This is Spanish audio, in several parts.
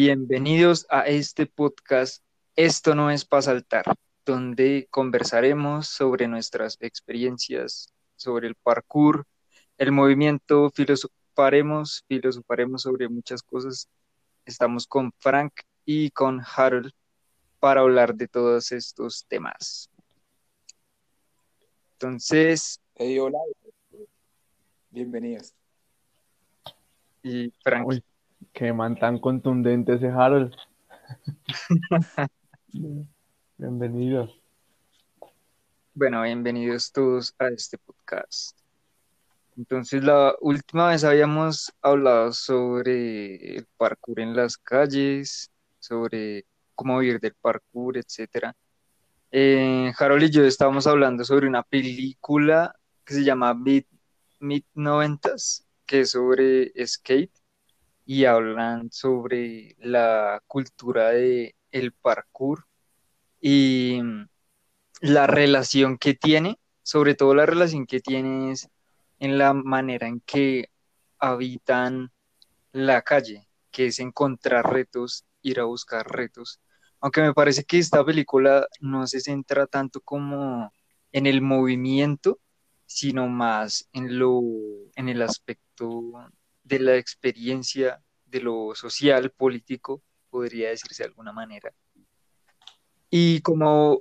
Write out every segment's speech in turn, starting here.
Bienvenidos a este podcast Esto no es para saltar, donde conversaremos sobre nuestras experiencias, sobre el parkour, el movimiento, filosofaremos, filosofaremos sobre muchas cosas. Estamos con Frank y con Harold para hablar de todos estos temas. Entonces. Hey, hola. Bienvenidos. Y Frank. Uy, qué man tan contundente ese Harold. Bienvenidos. Bueno, bienvenidos todos a este podcast. Entonces, la última vez habíamos hablado sobre el parkour en las calles, sobre cómo vivir del parkour, etcétera. Eh, Harold y yo estábamos hablando sobre una película que se llama Mid, Mid 90s, que es sobre skate, y hablan sobre la cultura de el parkour y la relación que tiene, sobre todo la relación que tiene es en la manera en que habitan la calle, que es encontrar retos, ir a buscar retos. Aunque me parece que esta película no se centra tanto como en el movimiento, sino más en lo, en el aspecto de la experiencia, de lo social, político, podría decirse de alguna manera. Y como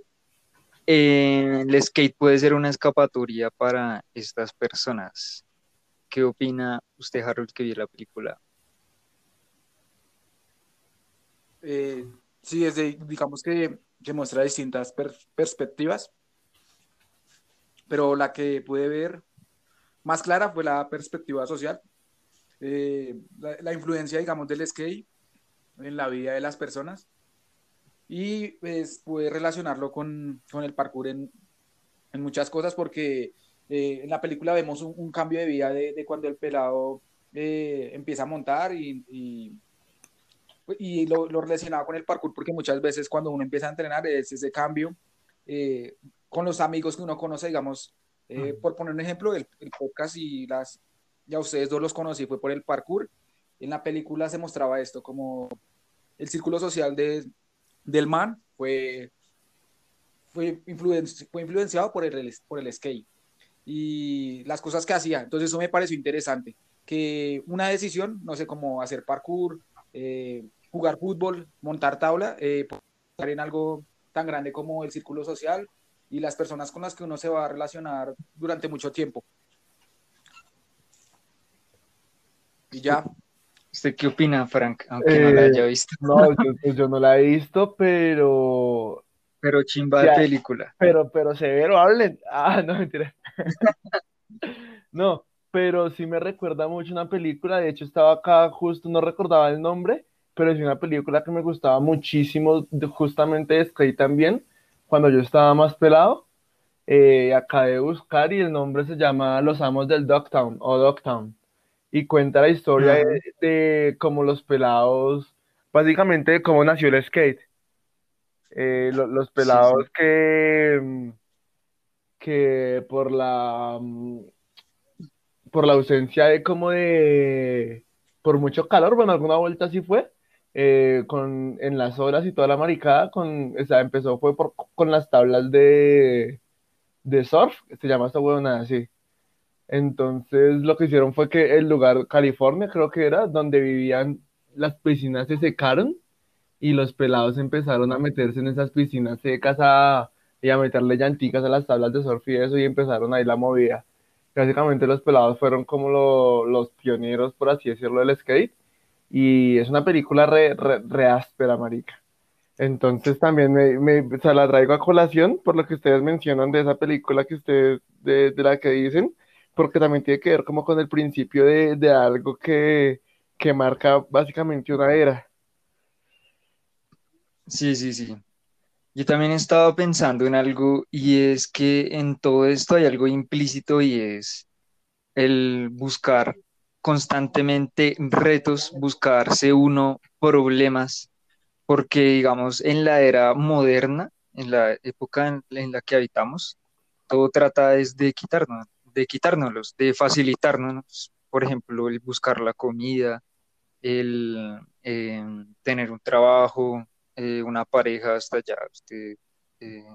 eh, el skate puede ser una escapatoria para estas personas. ¿Qué opina usted, Harold, que vio la película? Eh, Sí, es digamos que, que muestra distintas perspectivas, pero la que pude ver más clara fue la perspectiva social, eh, la, influencia, digamos, del skate en la vida de las personas y pues pude relacionarlo con, con el parkour en, en, muchas cosas porque eh, en la película vemos un, cambio de vida de, de cuando el pelado eh, empieza a montar y y lo, lo, relacionaba con el parkour porque muchas veces cuando uno empieza a entrenar es ese cambio eh, con los amigos que uno conoce, digamos, eh, por poner un ejemplo, el, el, podcast y las, ya ustedes dos los conocí, fue por el parkour. En la película se mostraba esto, como el círculo social de, del man fue, fue, influenciado por el, por el skate y las cosas que hacía. Entonces eso me pareció interesante, que una decisión, no sé, cómo hacer parkour, eh, jugar fútbol, montar tabla, eh, en algo tan grande como el círculo social y las personas con las que uno se va a relacionar durante mucho tiempo. Y ya. ¿Usted qué opina, Frank? Aunque no la haya eh, visto. No, yo, yo, no la he visto, pero. Pero chimba de película. Pero, pero severo, hablen. Ah, no, mentira. no, pero sí me recuerda mucho una película. De hecho, estaba acá justo, no recordaba el nombre, pero es una película que me gustaba muchísimo, justamente de Skate también, cuando yo estaba más pelado. Eh, acabé de buscar y el nombre se llama Los Amos del Dogtown o Dogtown y cuenta la historia de, de, cómo los pelados, básicamente de cómo nació el skate. Eh, lo, los pelados sí, sí. que que por la por la ausencia de como de por mucho calor, bueno, alguna vuelta así fue, eh, con, en las horas y toda la maricada, con, o sea, empezó fue por, con las tablas de, de surf, se llama esta huevona así. Entonces lo que hicieron fue que el lugar, California creo que era, donde vivían, las piscinas se secaron y los pelados empezaron a meterse en esas piscinas secas a, y a meterle llanticas a las tablas de surf y eso y empezaron ahí la movida. Básicamente los pelados fueron como lo, los pioneros, por así decirlo, del skate y es una película re, re, re áspera, marica. Entonces también me, me se la traigo a colación por lo que ustedes mencionan de esa película que ustedes, de, de la que dicen, porque también tiene que ver como con el principio de, de algo que, que marca básicamente una era. Sí, sí, sí. Yo también estaba pensando en algo y es que en todo esto hay algo implícito y es el buscar constantemente retos, buscarse uno problemas, porque digamos en la era moderna, en la época en, en la que habitamos, todo trata es de quitarnos, de quitárnoslos, de facilitarnos, por ejemplo, el buscar la comida, el eh, tener un trabajo, eh, una pareja hasta allá, usted, eh,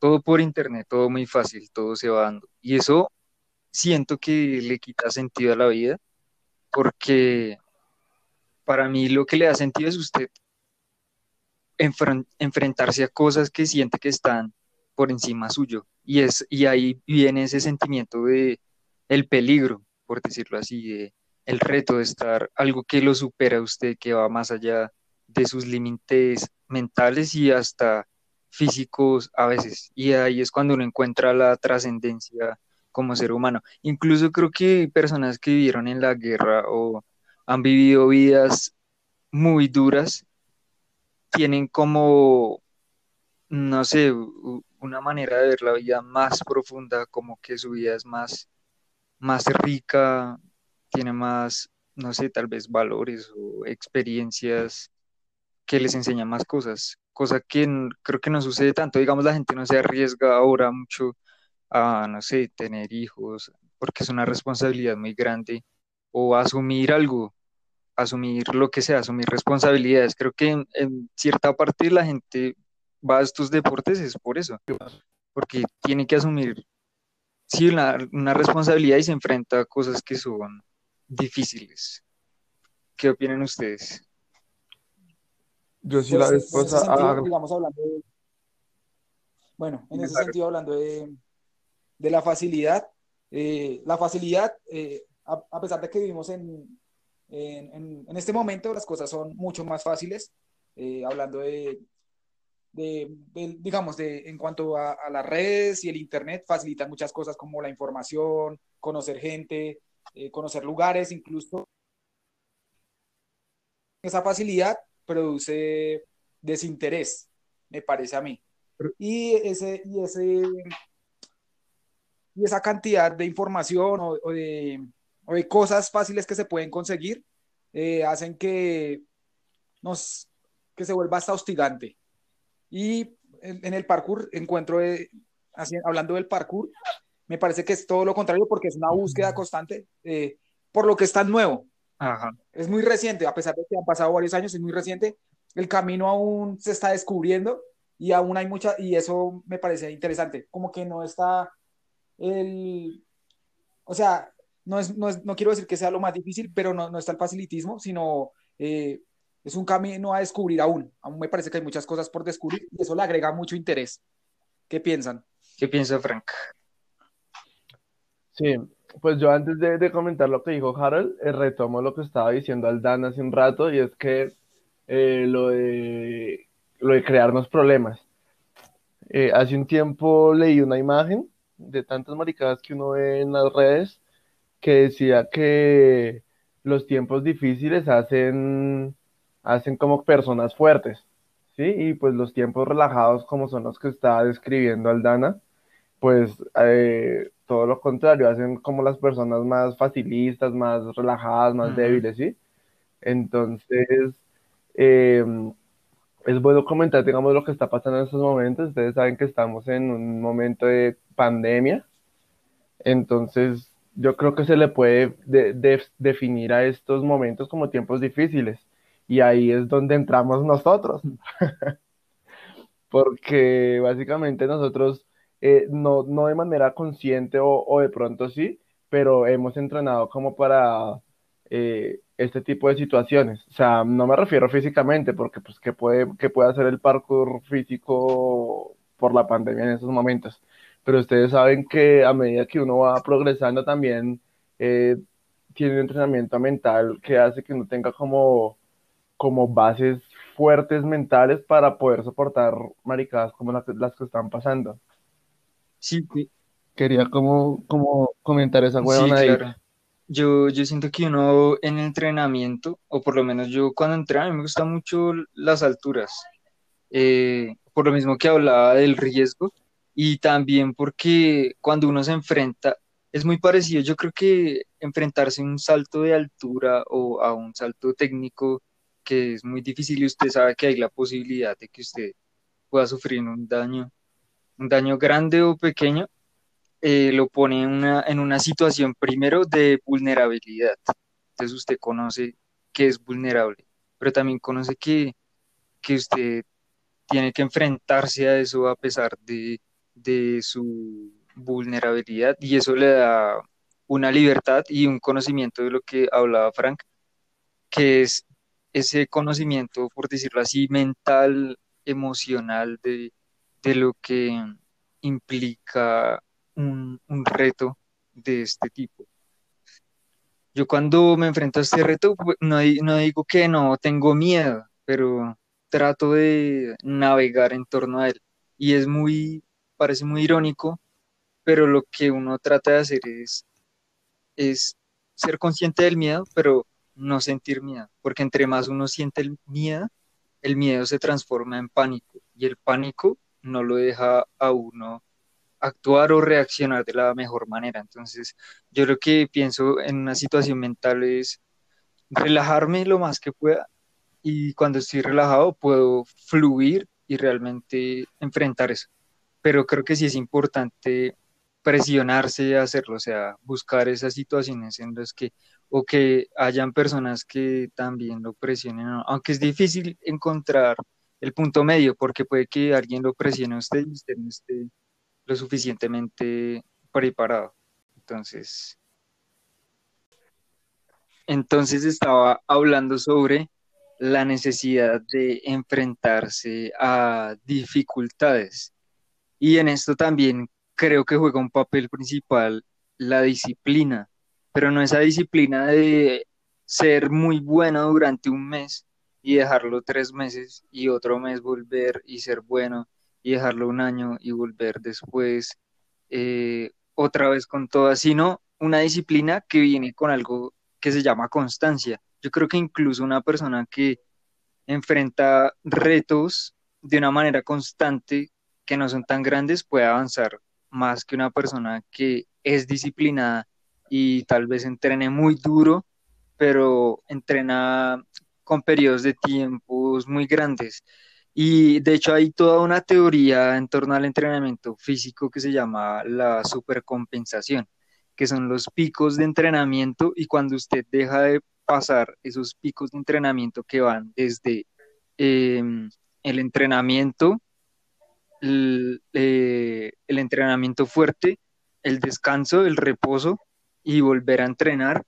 todo por internet, todo muy fácil, todo se va dando. Y eso siento que le quita sentido a la vida, porque para mí lo que le da sentido es usted enfrentarse a cosas que siente que están por encima suyo. Y, es, y ahí viene ese sentimiento de el peligro, por decirlo así, de el reto de estar algo que lo supera a usted, que va más allá de sus límites mentales y hasta físicos a veces. Y ahí es cuando uno encuentra la trascendencia como ser humano. Incluso creo que personas que vivieron en la guerra o han vivido vidas muy duras tienen como, no sé, una manera de ver la vida más profunda, como que su vida es más, más rica, tiene más, no sé, tal vez valores o experiencias que les enseñan más cosas, cosa que creo que no sucede tanto, digamos, la gente no se arriesga ahora mucho a, no sé, tener hijos, porque es una responsabilidad muy grande, o asumir algo, asumir lo que sea, asumir responsabilidades. Creo que en, cierta parte la gente va a estos deportes es por eso, porque tiene que asumir sí, una, una responsabilidad y se enfrenta a cosas que son difíciles. ¿Qué opinan ustedes? Yo sí la vez digamos, hablando bueno, en ese sentido, hablando de, de la facilidad, eh, la facilidad, eh, a, pesar de que vivimos en, en, en, este momento, las cosas son mucho más fáciles, eh, hablando de, de, digamos, de, en cuanto a, a, las redes y el Internet, facilitan muchas cosas como la información, conocer gente, conocer lugares, incluso esa facilidad produce desinterés, me parece a mí. Y, ese, y, ese, y esa cantidad de información o, de, o de, cosas fáciles que se pueden conseguir eh, hacen que, nos, que se vuelva hasta hostigante. Y en, el parkour encuentro, eh, hablando del parkour, me parece que es todo lo contrario porque es una búsqueda constante eh, por lo que es tan nuevo. Es muy reciente, a pesar de que han pasado varios años, es muy reciente. El camino aún se está descubriendo y aún hay mucha, y eso me parece interesante, como que no está el, o sea, no, es, no, es, no quiero decir que sea lo más difícil, pero no, no está el facilitismo, sino eh, es un camino a descubrir aún. Aún me parece que hay muchas cosas por descubrir y eso le agrega mucho interés. ¿Qué piensan? ¿Qué piensa Frank? Sí, pues yo antes de, comentar lo que dijo Harold, eh, retomo lo que estaba diciendo Aldana hace un rato y es que eh, lo, de, lo de crearnos problemas. Eh, hace un tiempo leí una imagen de tantas maricadas que uno ve en las redes que decía que los tiempos difíciles hacen, hacen como personas fuertes, ¿sí? Y pues los tiempos relajados como son los que está describiendo Aldana, pues eh, todo lo contrario, hacen como las personas más facilistas, más relajadas, más débiles, ¿sí? Entonces, em, es bueno comentar, digamos, lo que está pasando en estos momentos. Ustedes saben que estamos en un momento de pandemia, entonces yo creo que se le puede definir a estos momentos como tiempos difíciles y ahí es donde entramos nosotros, porque básicamente nosotros eh, no, no de manera consciente o, de pronto sí, pero hemos entrenado como para eh, este tipo de situaciones. O sea, no me refiero físicamente, porque pues que puede, que puede hacer el parkour físico por la pandemia en esos momentos. Pero ustedes saben que a medida que uno va progresando también eh, tiene un entrenamiento mental que hace que uno tenga como, como bases fuertes mentales para poder soportar maricadas como las, las que están pasando. Sí, Quería como, como comentar esa huevona sí, claro. Yo, yo siento que uno en entrenamiento, o por lo menos yo cuando entreno, a mí me gustan mucho las alturas. Eh, por lo mismo que hablaba del riesgo y también porque cuando uno se enfrenta, es muy parecido. Yo creo que enfrentarse a un salto de altura o a un salto técnico que es muy difícil y usted sabe que hay la posibilidad de que usted pueda sufrir un daño un daño grande o pequeño, eh, lo pone en una, en una situación primero de vulnerabilidad. Entonces usted conoce que es vulnerable pero también conoce que, que usted tiene que enfrentarse a eso a pesar de, de su vulnerabilidad y eso le da una libertad y un conocimiento de lo que hablaba Frank, que es ese conocimiento, por decirlo así, mental, emocional de, de lo que implica un, un, reto de este tipo. Yo cuando me enfrento a este reto, no, no digo que no tengo miedo, pero trato de navegar en torno a él. Y es muy, parece muy irónico, pero lo que uno trata de hacer es, es ser consciente del miedo, pero no sentir miedo, porque entre más uno siente el miedo, el miedo se transforma en pánico y el pánico no lo deja a uno actuar o reaccionar de la mejor manera. Entonces, yo lo que pienso en una situación mental es relajarme lo más que pueda y cuando estoy relajado puedo fluir y realmente enfrentar eso. Pero creo que sí es importante presionarse a hacerlo, o sea, buscar esas situaciones en las que, o que hayan personas que también lo presionen, aunque es difícil encontrar el punto medio, porque puede que alguien lo presione a usted y usted no esté lo suficientemente preparado. Entonces, entonces estaba hablando sobre la necesidad de enfrentarse a dificultades. Y en esto también creo que juega un papel principal la disciplina, pero no esa disciplina de ser muy bueno durante un mes y dejarlo tres meses y otro mes volver y ser bueno y dejarlo un año y volver después eh, otra vez con todas, sino una disciplina que viene con algo que se llama constancia. Yo creo que incluso una persona que enfrenta retos de una manera constante que no son tan grandes puede avanzar más que una persona que es disciplinada y tal vez entrene muy duro, pero entrena con periodos de tiempos muy grandes. Y de hecho hay toda una teoría en torno al entrenamiento físico que se llama la supercompensación, que son los picos de entrenamiento y cuando usted deja de pasar esos picos de entrenamiento que van desde em, el entrenamiento eh, el, entrenamiento fuerte, el descanso, el reposo y volver a entrenar,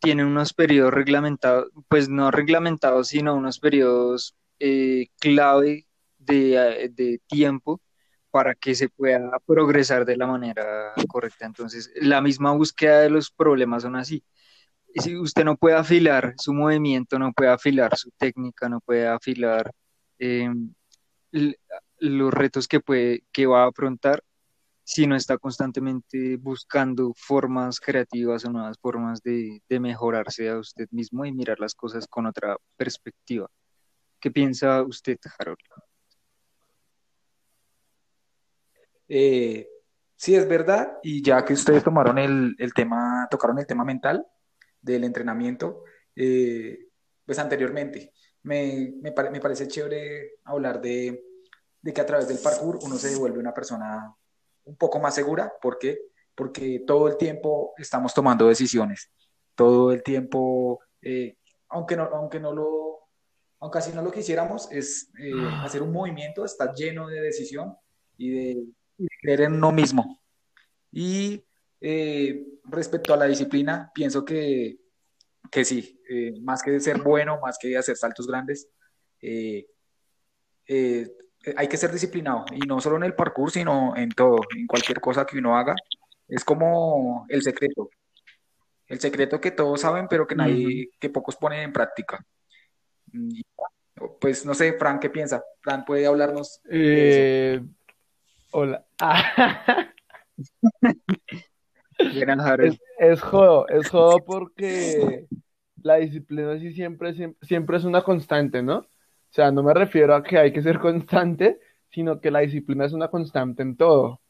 tienen unos periodos reglamentados, pues no reglamentados, sino unos periodos eh, clave de, de, tiempo para que se pueda progresar de la manera correcta. Entonces, la misma búsqueda de los problemas son así. Si usted no puede afilar su movimiento, no puede afilar su técnica, no puede afilar eh, los retos que, puede, que va a afrontar si no está constantemente buscando formas creativas o nuevas formas de, mejorarse a usted mismo y mirar las cosas con otra perspectiva. ¿Qué piensa usted, Harold? Eh, sí, es verdad, y ya que ustedes tomaron el, tema, tocaron el tema mental del entrenamiento, eh, pues anteriormente, me, me parece chévere hablar de, de que a través del parkour uno se devuelve una persona un poco más segura. ¿Por qué? Porque todo el tiempo estamos tomando decisiones. Todo el tiempo, eh, aunque, no, aunque no lo, aunque así no lo quisiéramos, es eh, ah. hacer un movimiento, está lleno de decisión y de, creer en uno mismo. Y eh, respecto a la disciplina, pienso que, que sí, más que ser bueno, más que hacer saltos grandes, eh, hay que ser disciplinado y no solo en el parkour, sino en todo, en cualquier cosa que uno haga. Es como el secreto. El secreto que todos saben, pero que nadie, que pocos ponen en práctica. Pues no sé, Fran, ¿qué piensa? Fran, ¿puede hablarnos? Eh, hola. es, es jodo, es jodo porque la disciplina sí siempre, siempre es una constante, ¿no? Sea, no me refiero a que hay que ser constante, sino que la disciplina es una constante en todo.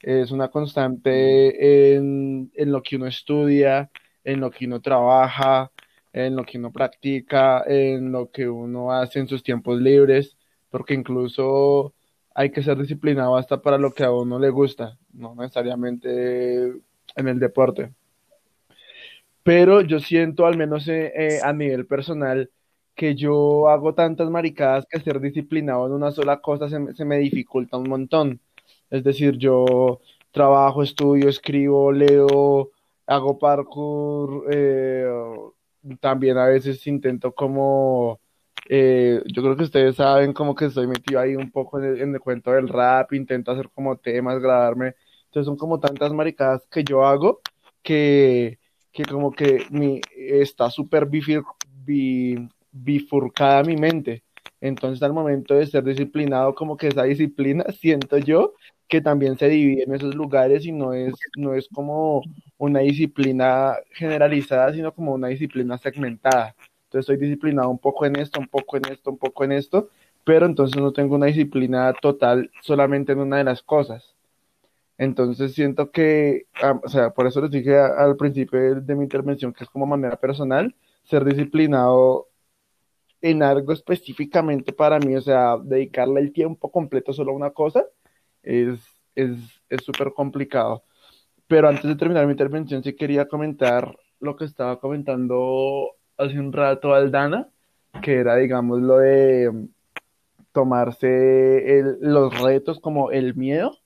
Es una constante en, lo que uno estudia, en lo que uno trabaja, en lo que uno practica, en lo que uno hace en sus tiempos libres, porque incluso hay que ser disciplinado hasta para lo que a uno le gusta, no necesariamente en el deporte. Pero yo siento, al menos eh, eh, a nivel personal, que yo hago tantas maricadas que ser disciplinado en una sola cosa se, se me dificulta un montón. Es decir, yo trabajo, estudio, escribo, leo, hago parkour, eh, también a veces intento como, eh, yo creo que ustedes saben como que estoy metido ahí un poco en el, en el cuento del rap, intento hacer como temas, grabarme. Entonces son como tantas maricadas que yo hago que, que como que mi, está súper bifir- bi- bifurcada mi mente. Entonces al momento de ser disciplinado, como que esa disciplina, siento yo que también se divide en esos lugares y no es, no es como una disciplina generalizada, sino como una disciplina segmentada. Entonces estoy disciplinado un poco en esto, un poco en esto, un poco en esto, pero entonces no tengo una disciplina total solamente en una de las cosas. Entonces siento que, ah, o sea, por eso les dije al principio de mi intervención que es como manera personal, ser disciplinado en algo específicamente para mí, o sea, dedicarle el tiempo completo solo a una cosa, es, es, es súper complicado. Pero antes de terminar mi intervención, sí quería comentar lo que estaba comentando hace un rato Aldana, que era, digamos, lo de tomarse los retos como el miedo,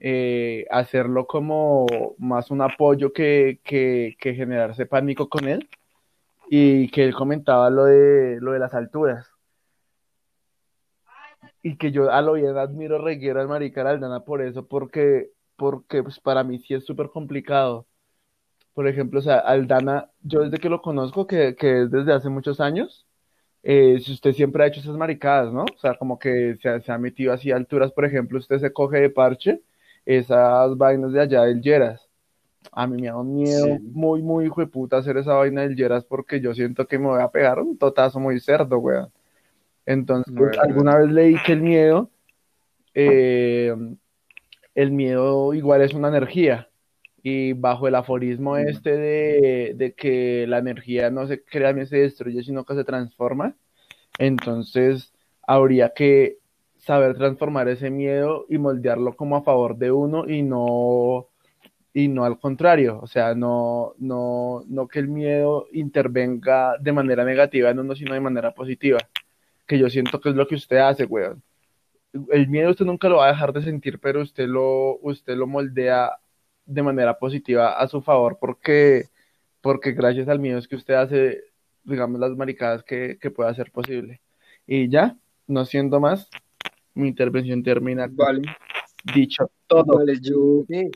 eh, hacerlo como más un apoyo que, que, que generarse pánico con él, y que él comentaba lo de, lo de las alturas. Y que yo a lo bien admiro reguero al marica Aldana por eso, porque, porque pues para mí sí es súper complicado. Por ejemplo, o sea, Aldana, yo desde que lo conozco, que, que es desde hace muchos años, eh, si usted siempre ha hecho esas maricadas, ¿no? O sea, como que se, ha- se ha metido así a alturas, por ejemplo, usted se coge de parche esas vainas de allá del Lleras. A mí me da un miedo Sí. muy, muy hijo de puta hacer esa vaina del Lleras porque yo siento que me voy a pegar un totazo muy cerdo, weón. Entonces, alguna vez leí que el miedo, eh, el miedo igual es una energía. Y bajo el aforismo este de, de que la energía no se crea ni se destruye, sino que se transforma, entonces habría que saber transformar ese miedo y moldearlo como a favor de uno y no, y no al contrario. O sea, no, no, no que el miedo intervenga de manera negativa en uno, sino de manera positiva. Que yo siento que es lo que usted hace, weón. El miedo usted nunca lo va a dejar de sentir, pero usted lo, usted lo moldea de manera positiva a su favor porque, porque gracias al miedo es que usted hace, digamos, las maricadas que, que pueda ser posible. Y ya, no siendo más, mi intervención termina Vale, dicho todo. vale, yo, Sí,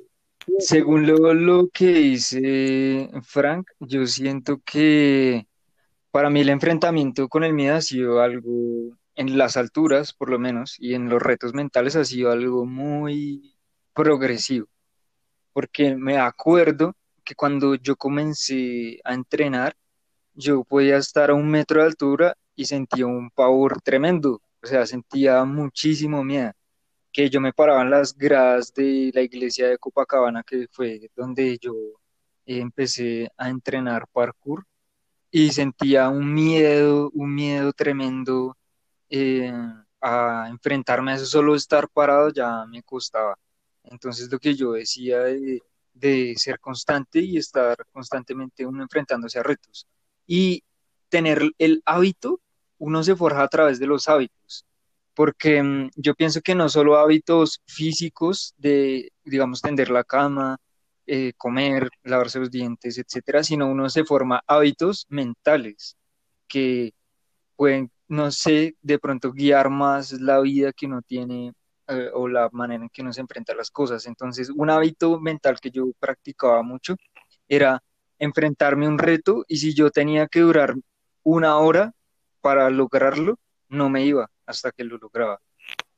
según lo, lo que dice Frank, yo siento que para mí el enfrentamiento con el miedo ha sido algo, en las alturas por lo menos, y en los retos mentales ha sido algo muy progresivo, porque me acuerdo que cuando yo comencé a entrenar, yo podía estar a un metro de altura y sentía un pavor tremendo, o sea, sentía muchísimo miedo, que yo me paraba en las gradas de la iglesia de Copacabana, que fue donde yo empecé a entrenar parkour, y sentía un miedo, un miedo tremendo eh, a enfrentarme a eso, solo estar parado ya me costaba. Entonces lo que yo decía de, de ser constante y estar constantemente uno enfrentándose a retos. Y tener el hábito, uno se forja a través de los hábitos, porque mm, yo pienso que no solo hábitos físicos de, digamos, tender la cama, eh, comer, lavarse los dientes, etcétera, sino uno se forma hábitos mentales que pueden, no sé, de pronto guiar más la vida que uno tiene eh, o la manera en que uno se enfrenta a las cosas. Entonces, un hábito mental que yo practicaba mucho era enfrentarme a un reto y si yo tenía que durar una hora para lograrlo, no me iba hasta que lo lograba.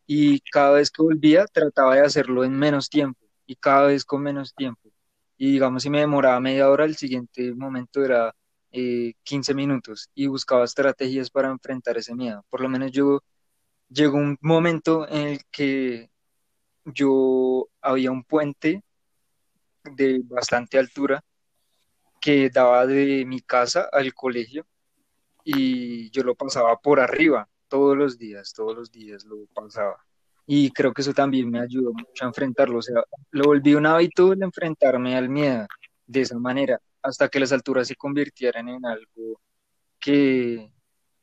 Y cada vez que volvía, trataba de hacerlo en menos tiempo y cada vez con menos tiempo. Y digamos, si me demoraba media hora, el siguiente momento era eh, 15 minutos y buscaba estrategias para enfrentar ese miedo. Por lo menos yo llegó un momento en el que yo había un puente de bastante altura que daba de mi casa al colegio y yo lo pasaba por arriba todos los días, todos los días lo pasaba. Y creo que eso también me ayudó mucho a enfrentarlo. O sea, lo volví un hábito el enfrentarme al miedo de esa manera, hasta que las alturas se convirtieran en algo que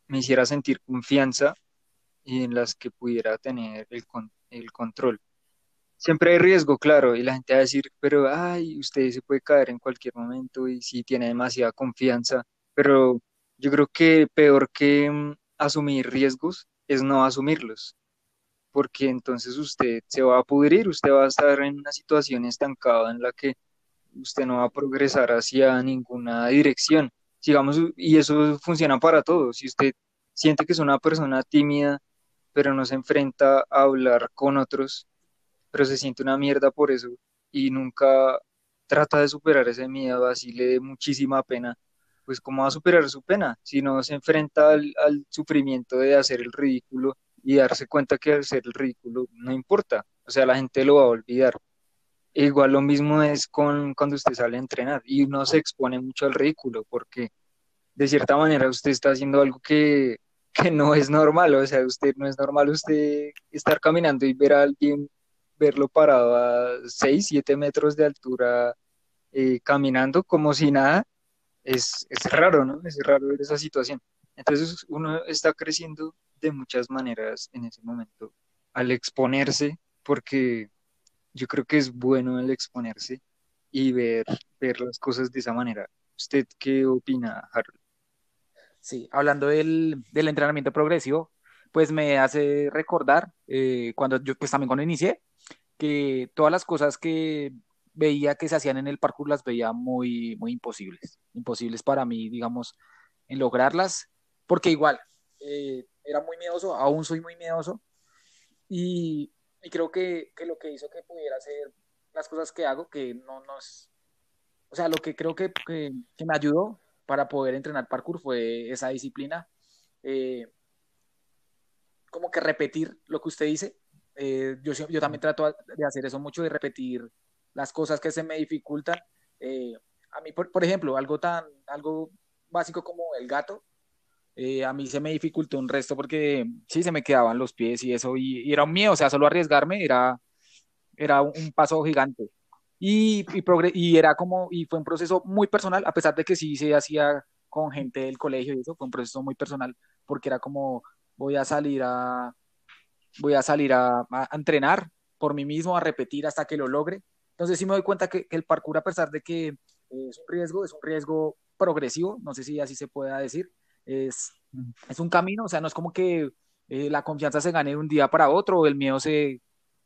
me hiciera sentir confianza y en las que pudiera tener el, el control. Siempre hay riesgo, claro, y la gente va a decir, pero, ay, usted se puede caer en cualquier momento y si tiene demasiada confianza, pero yo creo que peor que mm, asumir riesgos es no asumirlos, porque entonces usted se va a pudrir, usted va a estar en una situación estancada en la que usted no va a progresar hacia ninguna dirección. Sigamos, y eso funciona para todos. Si usted siente que es una persona tímida, pero no se enfrenta a hablar con otros, pero se siente una mierda por eso y nunca trata de superar ese miedo, así le dé muchísima pena, pues ¿cómo va a superar su pena? Si no se enfrenta al, sufrimiento de hacer el ridículo y darse cuenta que hacer el ridículo no importa, o sea, la gente lo va a olvidar. igual lo mismo es con cuando usted sale a entrenar y uno se expone mucho al ridículo porque de cierta manera usted está haciendo algo que, que no es normal, o sea, usted no es normal usted estar caminando y ver a alguien, verlo parado a 6, 7 metros de altura eh, caminando como si nada, es, es raro, ¿no? Es raro ver esa situación. Entonces uno está creciendo de muchas maneras en ese momento al exponerse, porque yo creo que es bueno el exponerse y ver, ver las cosas de esa manera. ¿Usted qué opina, Harold? Sí, hablando del, del entrenamiento progresivo, pues me hace recordar eh, cuando yo, pues también cuando inicié, que todas las cosas que veía que se hacían en el parkour las veía muy, muy imposibles, imposibles para mí, digamos, en lograrlas, porque igual, eh, era muy miedoso, aún soy muy miedoso, y, y creo que, que, lo que hizo que pudiera hacer las cosas que hago, que no nos, o sea, lo que creo que, que, que me ayudó para poder entrenar parkour fue esa disciplina. Eh, como que repetir lo que usted dice. Eh, yo, yo también trato de hacer eso mucho, de repetir las cosas que se me dificultan. Eh, a mí, por, por, ejemplo, algo tan, algo básico como el gato, eh, a mí se me dificultó un resto porque sí se me quedaban los pies y eso, y, y era un miedo, o sea, solo arriesgarme era, era un, un paso gigante. Y, y, y, era como, y fue un proceso muy personal, a pesar de que sí se hacía con gente del colegio y eso, fue un proceso muy personal, porque era como, voy a salir a, voy a salir a, a entrenar por mí mismo, a repetir hasta que lo logre. Entonces sí me doy cuenta que, que el parkour, a pesar de que es un riesgo, es un riesgo progresivo, no sé si así se pueda decir, es, es un camino, o sea, no es como que eh, la confianza se gane de un día para otro o el miedo se,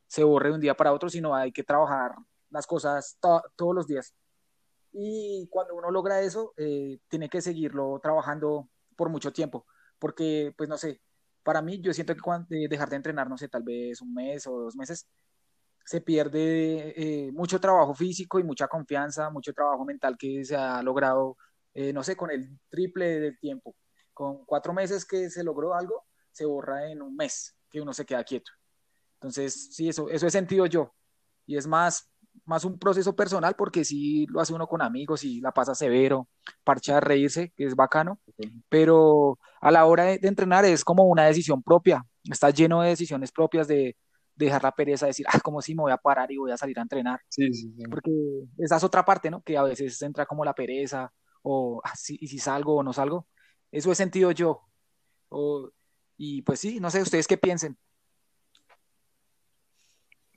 se borre de un día para otro, sino hay que trabajar las cosas to todos los días. Y cuando uno logra eso, eh, tiene que seguirlo trabajando por mucho tiempo, porque, pues no sé, para mí yo siento que cuando, eh, dejar de entrenar, no sé, tal vez un mes o dos meses, se pierde eh, mucho trabajo físico y mucha confianza, mucho trabajo mental que se ha logrado, eh, no sé, con el triple del tiempo. Con cuatro meses que se logró algo, se borra en un mes que uno se queda quieto. Entonces, sí, eso, eso he sentido yo. Y es más, más un proceso personal porque sí lo hace uno con amigos y la pasa severo, parcha reírse, que es bacano, pero a la hora de, de, entrenar es como una decisión propia, está lleno de decisiones propias de, de dejar la pereza, de decir, ah, como si me voy a parar y voy a salir a entrenar. Sí, sí, sí. Porque esa es otra parte, ¿no? Que a veces entra como la pereza, o ah, sí, y si salgo o no salgo. Eso he sentido yo. O, y pues sí, no sé, ustedes qué piensen.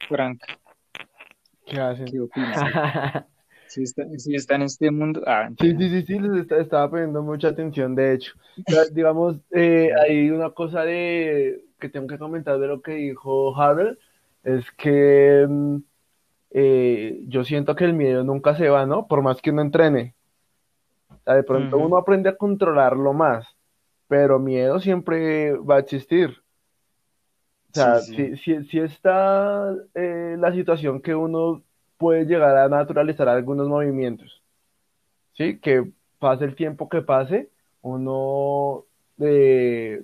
Frank. ¿Qué hacen? ¿Qué opinas? si, está, si está en este mundo. Ah, sí, sí, sí, sí, les está, estaba poniendo mucha atención, de hecho. O sea, digamos, eh, hay una cosa de que tengo que comentar de lo que dijo Harold, es que eh, yo siento que el miedo nunca se va, ¿no? Por más que uno entrene. O sea, de pronto uh -huh. uno aprende a controlarlo más, pero miedo siempre va a existir. O sea, sí, sí. Si, si, si, está eh, la situación que uno puede llegar a naturalizar algunos movimientos, ¿sí? Que pase el tiempo que pase, uno eh,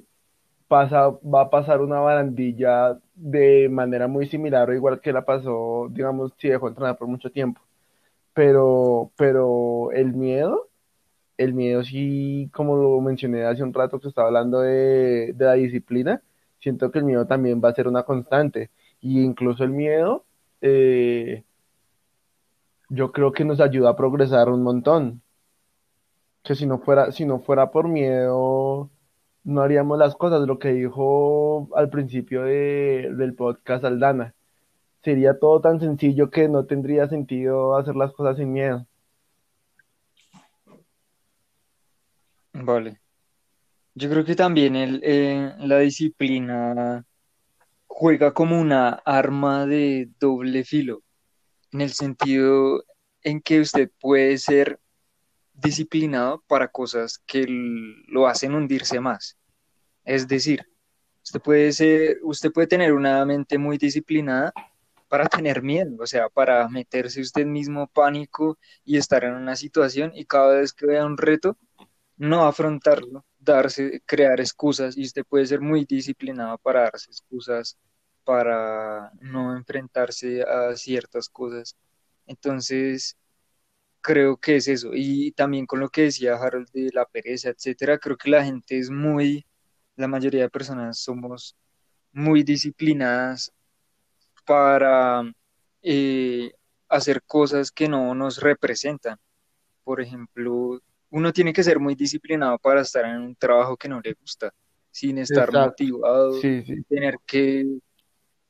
pasa, va a pasar una barandilla de manera muy similar o igual que la pasó, digamos, si dejó entrenar por mucho tiempo. Pero, pero el miedo, el miedo sí, como lo mencioné hace un rato que estaba hablando de, de la disciplina, siento que el miedo también va a ser una constante. Y incluso el miedo, eh, yo creo que nos ayuda a progresar un montón. Que si no fuera, si no fuera por miedo, no haríamos las cosas, lo que dijo al principio de- del podcast Aldana. Sería todo tan sencillo que no tendría sentido hacer las cosas sin miedo. Vale. Yo creo que también el, eh, la disciplina juega como una arma de doble filo, en el sentido en que usted puede ser disciplinado para cosas que lo hacen hundirse más. Es decir, usted puede ser, usted puede tener una mente muy disciplinada para tener miedo, o sea, para meterse usted mismo pánico y estar en una situación y cada vez que vea un reto, no afrontarlo, darse, crear excusas y usted puede ser muy disciplinado para darse excusas, para no enfrentarse a ciertas cosas. Entonces, creo que es eso. Y también con lo que decía Harold de la pereza, etcétera, creo que la gente es muy, la mayoría de personas somos muy disciplinadas para eh, hacer cosas que no nos representan. Por ejemplo, uno tiene que ser muy disciplinado para estar en un trabajo que no le gusta, sin estar Exacto. motivado, Sí, sí. tener que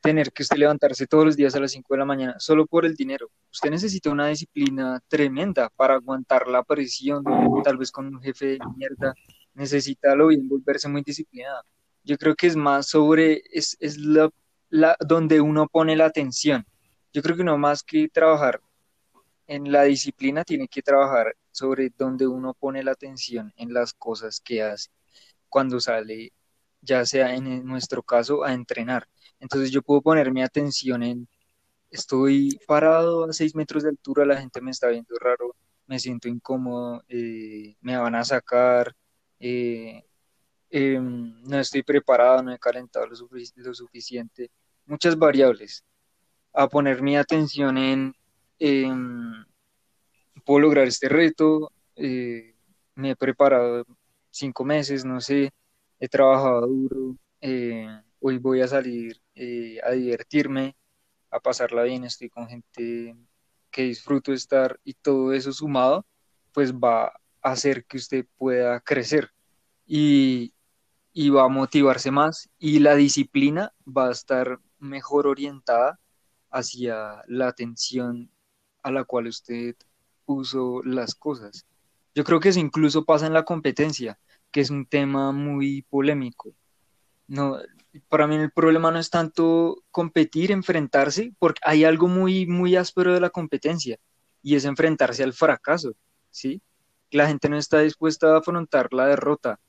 tener que usted levantarse todos los días a las 5 de la mañana solo por el dinero. Usted necesita una disciplina tremenda para aguantar la presión, tal vez con un jefe de mierda, necesita lo bien volverse muy disciplinado. Yo creo que es más sobre, es, es la, la, donde uno pone la atención. Yo creo que uno más que trabajar en la disciplina tiene que trabajar sobre donde uno pone la atención en las cosas que hace cuando sale, ya sea en nuestro caso, a entrenar. Entonces yo puedo poner mi atención en, estoy parado a seis metros de altura, la gente me está viendo raro, me siento incómodo, eh, me van a sacar, eh, eh, no estoy preparado, no he calentado lo, lo, suficiente, muchas variables. A poner mi atención en, puedo lograr este reto, eh, me he preparado cinco meses, no sé, he trabajado duro, hoy voy a salir eh, a divertirme, a pasarla bien, estoy con gente que disfruto estar y todo eso sumado, pues va a hacer que usted pueda crecer y, y va a motivarse más y la disciplina va a estar mejor orientada hacia la atención a la cual usted puso las cosas. Yo creo que eso incluso pasa en la competencia, que es un tema muy polémico. No, para mí el problema no es tanto competir, enfrentarse, porque hay algo muy, muy áspero de la competencia y es enfrentarse al fracaso, ¿sí? La gente no está dispuesta a afrontar la derrota,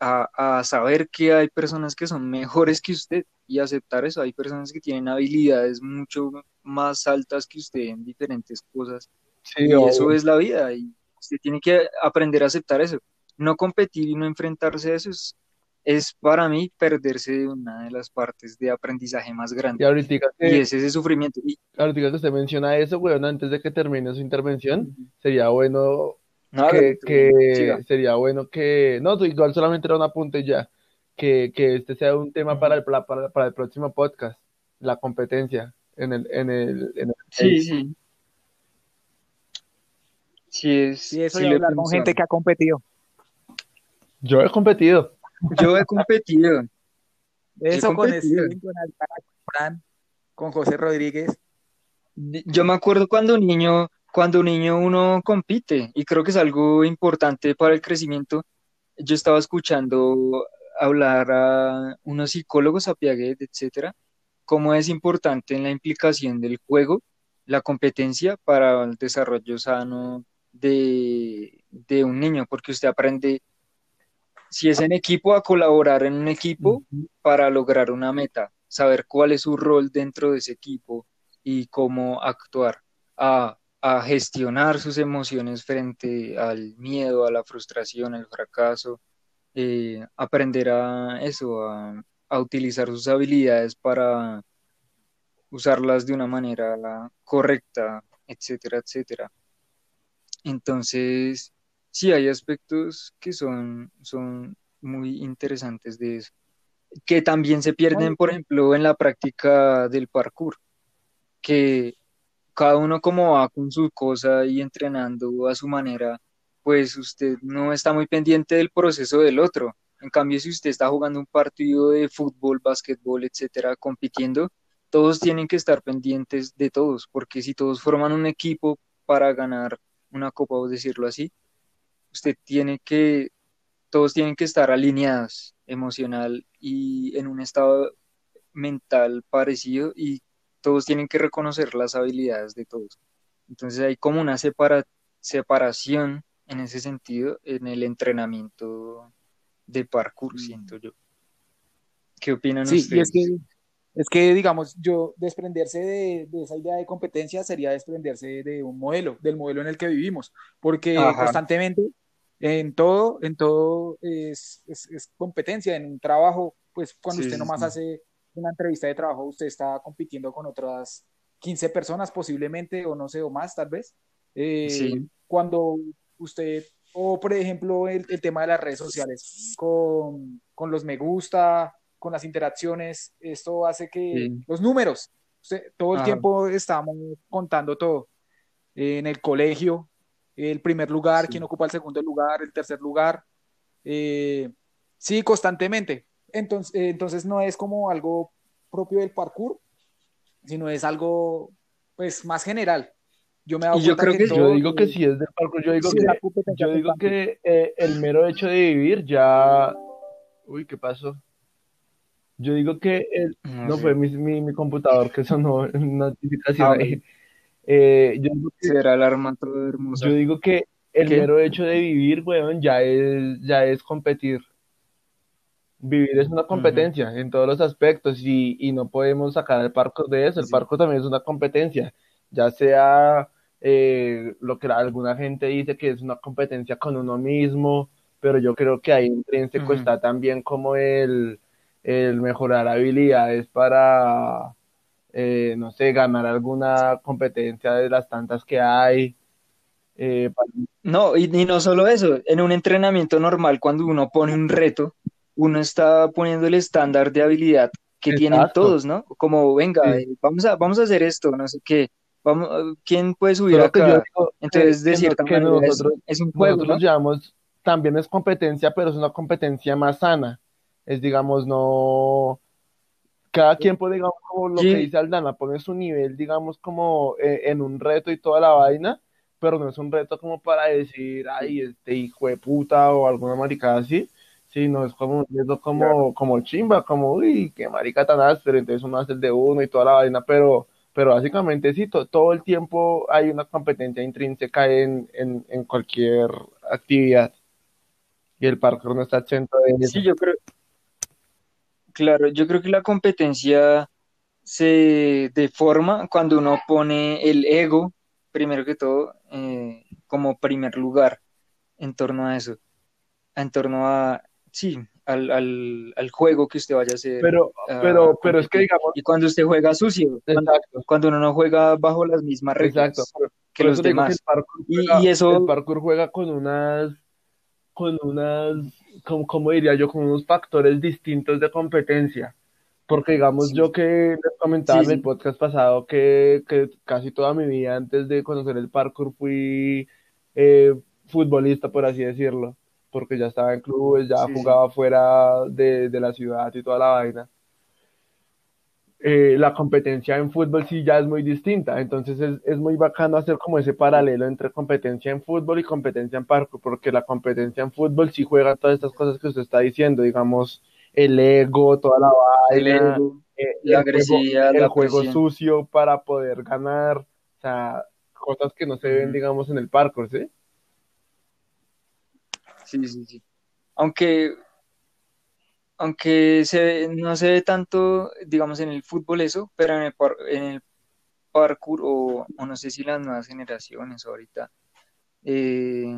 a, a saber que hay personas que son mejores que usted y aceptar eso. Hay personas que tienen habilidades mucho más altas que usted en diferentes cosas Sí, y obvio. eso es la vida y usted tiene que aprender a aceptar eso. No competir y no enfrentarse a eso es, es para mí perderse de una de las partes de aprendizaje más Y grandes ahorita y es ese sufrimiento. Y, ahorita que usted menciona eso, weón, antes de que termine su intervención, sería bueno no, que, sería bueno que, no, igual solamente era un apunte ya, que, que este sea un tema para el, para, para el próximo podcast, la competencia en el, en el, en el Sí, sí. Sí, es, Sí, eso sí y hablar con gente que ha competido. Yo he competido. Yo he competido. Eso con competido. Steven, con Alcalá, con Fran, con José Rodríguez. Yo me acuerdo cuando niño, cuando niño uno compite y creo que es algo importante para el crecimiento. Yo estaba escuchando hablar a unos psicólogos, a Piaget, etcétera, cómo es importante en la implicación del juego, la competencia para el desarrollo sano de, de un niño, porque usted aprende, si es en equipo, a colaborar en un equipo para lograr una meta, saber cuál es su rol dentro de ese equipo y cómo actuar, a, a gestionar sus emociones frente al miedo, a la frustración, al fracaso, eh, aprender a eso, a, a utilizar sus habilidades para usarlas de una manera correcta, etcétera, etcétera. Entonces, sí, hay aspectos que son, son muy interesantes de eso, que también se pierden, por ejemplo, en la práctica del parkour, que cada uno como va con su cosa y entrenando a su manera, pues usted no está muy pendiente del proceso del otro. En cambio, si usted está jugando un partido de fútbol, básquetbol, etcétera, compitiendo, todos tienen que estar pendientes de todos, porque si todos forman un equipo para ganar una copa, o decirlo así, usted tiene que, todos tienen que estar alineados emocional y en un estado mental parecido y todos tienen que reconocer las habilidades de todos. Entonces hay como una separación en ese sentido en el entrenamiento de parkour, mm. siento yo. ¿Qué opinan sí, ustedes? es que, es que, digamos, yo desprenderse de, esa idea de competencia sería desprenderse de un modelo, del modelo en el que vivimos, porque constantemente en todo, en todo es, competencia, en un trabajo, pues cuando usted nomás hace una entrevista de trabajo, usted está compitiendo con otras 15 personas posiblemente, o no sé, o más tal vez. Eh, cuando usted, o por ejemplo el, tema de las redes sociales, con, los me gusta, con las interacciones, esto hace que los números, todo el tiempo estamos contando todo. en el colegio, el primer lugar, quién ocupa el segundo lugar, el tercer lugar. Eh, sí, constantemente. Entonces, entonces no es como algo propio del parkour, sino es algo pues más general. Yo me yo creo que, yo digo que sí es del parkour, yo digo que, yo digo que eh, el mero hecho de vivir ya uy, ¿qué pasó? Yo digo que el... no, fue mi, mi, computador que sonó una notificación ah, ahí. Eh, yo digo que, Será todo hermoso. Yo digo que el mero hecho de vivir, weón, ya es, ya es competir. Vivir es una competencia en todos los aspectos y, y, no podemos sacar el parkour de eso. El parkour también es una competencia, ya sea eh, lo que alguna gente dice que es una competencia con uno mismo, pero yo creo que ahí intrínseco está también como el, el mejorar habilidades para eh, no sé, ganar alguna competencia de las tantas que hay. Eh, no, y, no solo eso, en un entrenamiento normal, cuando uno pone un reto, uno está poniendo el estándar de habilidad que tienen todos, ¿no? Como, venga, eh, vamos, a, vamos a hacer esto, no sé qué, vamos, ¿quién puede subir acá? Entonces, de cierta manera, es, un juego, ¿no? también es competencia, pero es una competencia más sana. Es, digamos, no cada quien puede, digamos, como lo que dice Aldana, pone su nivel, digamos, como eh, en un reto y toda la vaina, pero no es un reto como para decir, ay, este hijo de puta o alguna maricada así, sino es como un reto como, como chimba, como, uy, qué marica tan áspero, entonces uno hace el de uno y toda la vaina, pero, pero básicamente sí, todo el tiempo hay una competencia intrínseca en, en, en cualquier actividad. Y el parkour no está exento de eso. Sí, yo creo, Claro, yo creo que la competencia se deforma cuando uno pone el ego, primero que todo, eh, como primer lugar en torno a eso, en torno a, sí, al, al, al juego que usted vaya a hacer. Pero, pero, pero es que digamos... Y cuando usted juega sucio, cuando, uno no juega bajo las mismas reglas que los demás. y, eso... El parkour juega con unas, con unas como, diría yo, con unos factores distintos de competencia. Porque digamos, yo que les comentaba en el podcast pasado que, casi toda mi vida antes de conocer el parkour fui eh, futbolista, por así decirlo, porque ya estaba en clubes, ya jugaba fuera de, de la ciudad y toda la vaina. Eh, la competencia en fútbol sí ya es muy distinta. Entonces es, es, muy bacano hacer como ese paralelo entre competencia en fútbol y competencia en parkour, porque la competencia en fútbol sí juega todas estas cosas que usted está diciendo, digamos, el ego, toda la vaina, eh, la agresividad, el juego sucio para poder ganar, o sea, cosas que no se ven, digamos, en el parkour, ¿sí? Sí, sí, sí. Aunque aunque se, no se ve tanto, digamos, en el fútbol eso, pero en el, en el parkour, o, no sé si las nuevas generaciones ahorita, eh,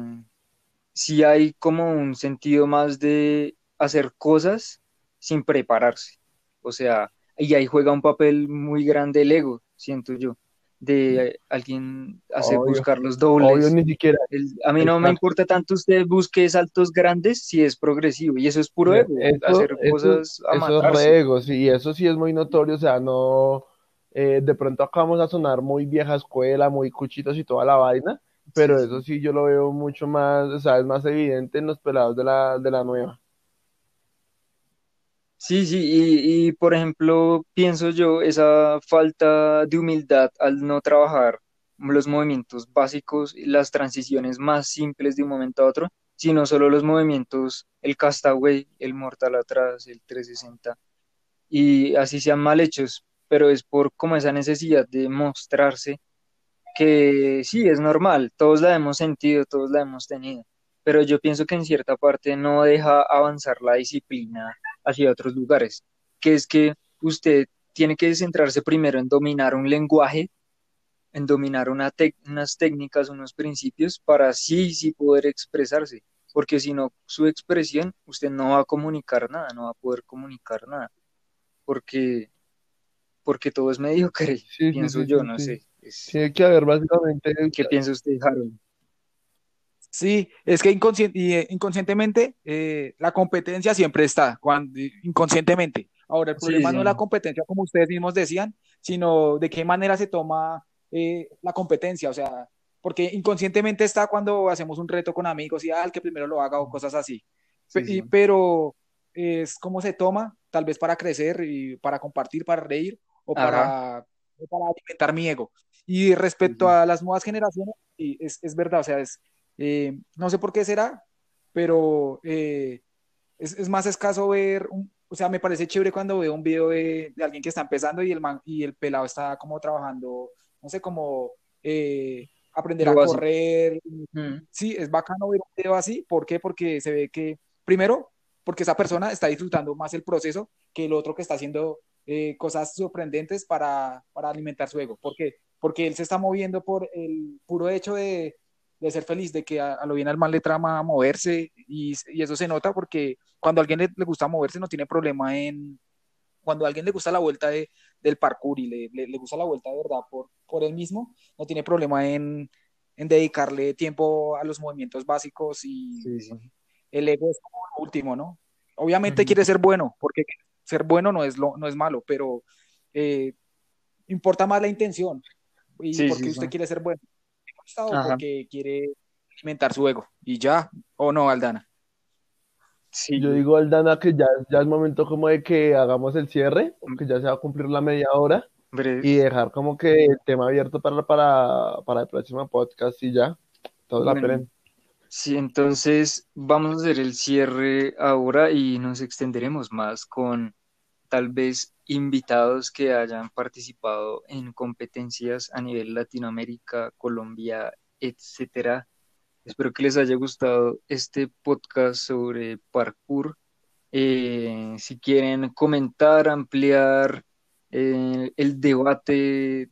sí hay como un sentido más de hacer cosas sin prepararse. O sea, y ahí juega un papel muy grande el ego, siento yo de alguien hacer buscar los dobles. ni siquiera. a mí no me importa tanto usted busque saltos grandes si es progresivo y eso es puro ego, hacer cosas a Eso es ego, sí, eso sí es muy notorio, o sea, no eh, de pronto acabamos a sonar muy vieja escuela, muy cuchitos y toda la vaina, pero eso sí yo lo veo mucho más, o sea, es más evidente en los pelados de la, de la nueva. Sí, sí, y, por ejemplo, pienso yo esa falta de humildad al no trabajar los movimientos básicos las transiciones más simples de un momento a otro, sino solo los movimientos, el castaway, el mortal atrás, el 360, y así sean mal hechos, pero es por como esa necesidad de mostrarse que sí, es normal, todos la hemos sentido, todos la hemos tenido, pero yo pienso que en cierta parte no deja avanzar la disciplina hacia otros lugares, que es que usted tiene que centrarse primero en dominar un lenguaje, en dominar una unas técnicas, unos principios, para así sí poder expresarse, porque si no, su expresión, usted no va a comunicar nada, no va a poder comunicar nada, porque, porque todo es mediocre, pienso yo, no sé. Tiene que haber básicamente... ¿Qué piensa usted, Harold? Sí, es que eh, inconscientemente eh, la competencia siempre está, cuando, inconscientemente. Ahora, el problema no es la competencia, como ustedes mismos decían, sino de qué manera se toma eh, la competencia, o sea, porque inconscientemente está cuando hacemos un reto con amigos y, ah, el que primero lo haga o cosas así. pero es cómo se toma, tal vez para crecer y para compartir, para reír o para, para, alimentar mi ego. Y respecto a las nuevas generaciones, es, es verdad, o sea, es eh, no sé por qué será, pero eh, es, más escaso ver, o sea, me parece chévere cuando veo un video de, alguien que está empezando y el, y el pelado está como trabajando, no sé, como eh, aprender a correr. Sí, es bacano ver un video así. ¿Por qué? Porque se ve que, primero, porque esa persona está disfrutando más el proceso que el otro que está haciendo cosas sorprendentes para, para alimentar su ego. ¿Por qué? Porque él se está moviendo por el puro hecho de, de ser feliz, de que a, lo bien al mal le trama moverse y, y, eso se nota porque cuando a alguien le, gusta moverse no tiene problema en, cuando a alguien le gusta la vuelta de, del parkour y le, le, gusta la vuelta de verdad por, por él mismo, no tiene problema en, en dedicarle tiempo a los movimientos básicos y el ego es como lo último, ¿no? Obviamente quiere ser bueno, porque ser bueno no es, lo, no es malo, pero eh, importa más la intención y porque usted quiere ser bueno o porque quiere alimentar su ego. Y ya, ¿o no, Aldana? Sí. Yo digo, Aldana, que ya, ya es momento como de que hagamos el cierre, que ya se va a cumplir la media hora. Y dejar como que el tema abierto para, para, para el próximo podcast y ya. Todos la esperen. Sí, entonces vamos a hacer el cierre ahora y nos extenderemos más con tal vez invitados que hayan participado en competencias a nivel Latinoamérica, Colombia, etcétera. Espero que les haya gustado este podcast sobre parkour. Eh, si quieren comentar, ampliar eh, el debate,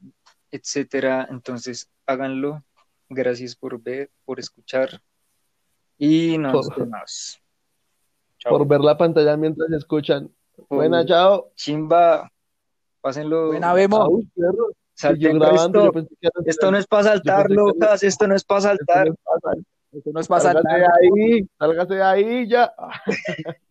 etcétera, entonces háganlo. Gracias por ver, por escuchar y nos vemos. Por ver la pantalla mientras escuchan. Buena, chao. Chimba. Pásenlo. Buena, vemos. esto. esto no es para saltar, locas. Esto no es para saltar. Esto no es para saltar. Esto no es para saltar. Sálgase de ahí, sálgase de ahí ya.